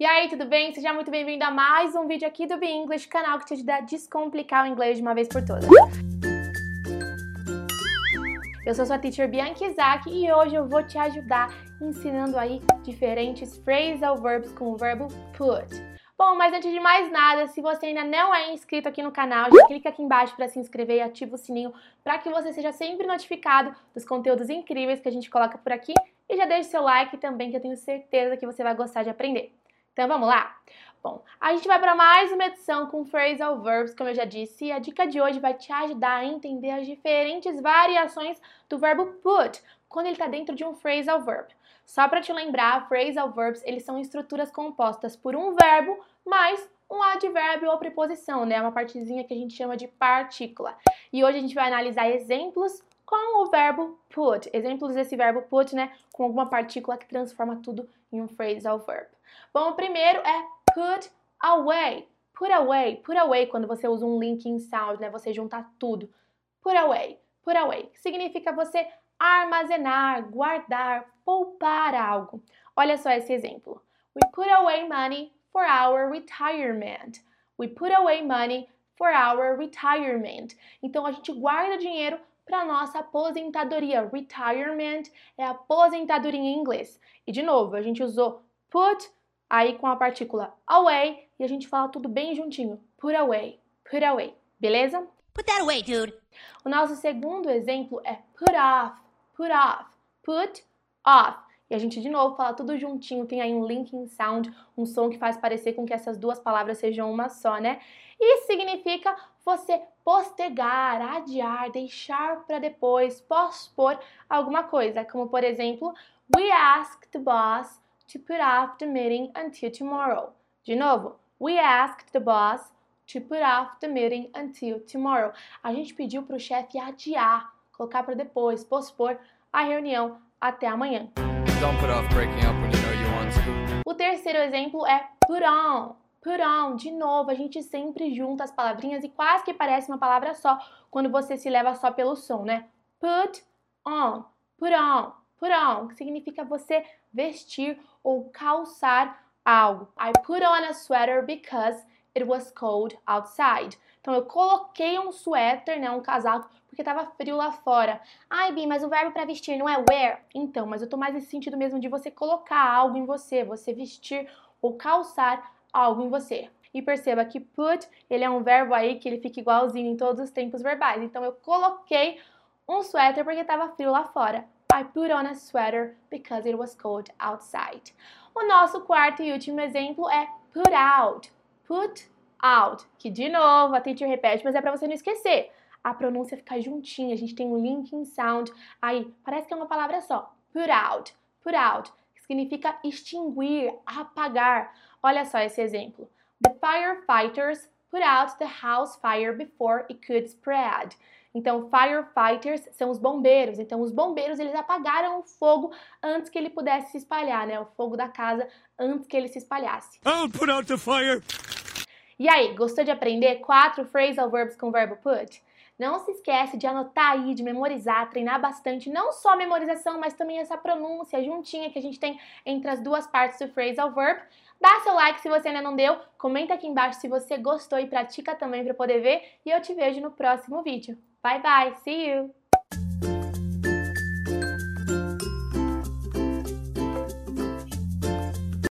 E aí, tudo bem? Seja muito bem-vindo a mais um vídeo aqui do Be English, canal que te ajuda a descomplicar o inglês de uma vez por todas. Eu sou sua teacher Bianca Isaac e hoje eu vou te ajudar ensinando aí diferentes phrasal verbs com o verbo put. Bom, mas antes de mais nada, se você ainda não é inscrito aqui no canal, já clica aqui embaixo para se inscrever e ativa o sininho para que você seja sempre notificado dos conteúdos incríveis que a gente coloca por aqui e já deixe seu like também que eu tenho certeza que você vai gostar de aprender. Então vamos lá? Bom, a gente vai para mais uma edição com phrasal verbs, como eu já disse, e a dica de hoje vai te ajudar a entender as diferentes variações do verbo put quando ele está dentro de um phrasal verb. Só para te lembrar, phrasal verbs eles são estruturas compostas por um verbo mais um advérbio ou preposição, né? Uma partezinha que a gente chama de partícula. E hoje a gente vai analisar exemplos com o verbo put. Exemplos desse verbo put, né? Com alguma partícula que transforma tudo em um phrasal verb. Bom, o primeiro é put away. Put away, put away, quando você usa um linking sound, né? Você junta tudo. Put away, put away. Significa você armazenar, guardar, poupar algo. Olha só esse exemplo. We put away money for our retirement. We put away money for our retirement. Então a gente guarda dinheiro para nossa aposentadoria. Retirement é aposentadoria em inglês. E de novo, a gente usou put aí com a partícula away e a gente fala tudo bem juntinho. Put away, put away, beleza? Put that away, dude. O nosso segundo exemplo é put off, put off, put off. E a gente de novo fala tudo juntinho, tem aí um linking sound, um som que faz parecer com que essas duas palavras sejam uma só, né? E significa você postergar, adiar, deixar para depois, pospor alguma coisa, como por exemplo, we asked the boss to put off the meeting until tomorrow. De novo, we asked the boss to put off the meeting until tomorrow. A gente pediu para o chefe adiar, colocar para depois, pospor a reunião até amanhã. O terceiro exemplo é put on. Put on, de novo, a gente sempre junta as palavrinhas e quase que parece uma palavra só quando você se leva só pelo som, né? Put on, put on, put on, que significa você vestir ou calçar algo. I put on a sweater because it was cold outside. Então eu coloquei um suéter, né, um casaco, porque estava frio lá fora. Ai, Bi, mas o verbo para vestir não é wear? Então, mas eu tô mais nesse sentido mesmo de você colocar algo em você, você vestir ou calçar algo em você. E perceba que put, ele é um verbo aí que ele fica igualzinho em todos os tempos verbais. Então eu coloquei um suéter porque estava frio lá fora. I put on a sweater because it was cold outside. O nosso quarto e último exemplo é put out. Put out, que de novo a teacher repete, mas é para você não esquecer. A pronúncia fica juntinha, a gente tem um linking sound aí, parece que é uma palavra só. Put out, put out, que significa extinguir, apagar. Olha só esse exemplo. The firefighters put out the house fire before it could spread. Então, firefighters são os bombeiros. Então, os bombeiros eles apagaram o fogo antes que ele pudesse se espalhar, né? O fogo da casa antes que ele se espalhasse. I'll put out the fire. E aí, gostou de aprender quatro phrasal verbs com o verbo put? Não se esquece de anotar aí, de memorizar, treinar bastante, não só a memorização, mas também essa pronúncia juntinha que a gente tem entre as duas partes do phrasal verb. Dá seu like se você ainda não deu, comenta aqui embaixo se você gostou e pratica também para poder ver, e eu te vejo no próximo vídeo. Bye bye, see you!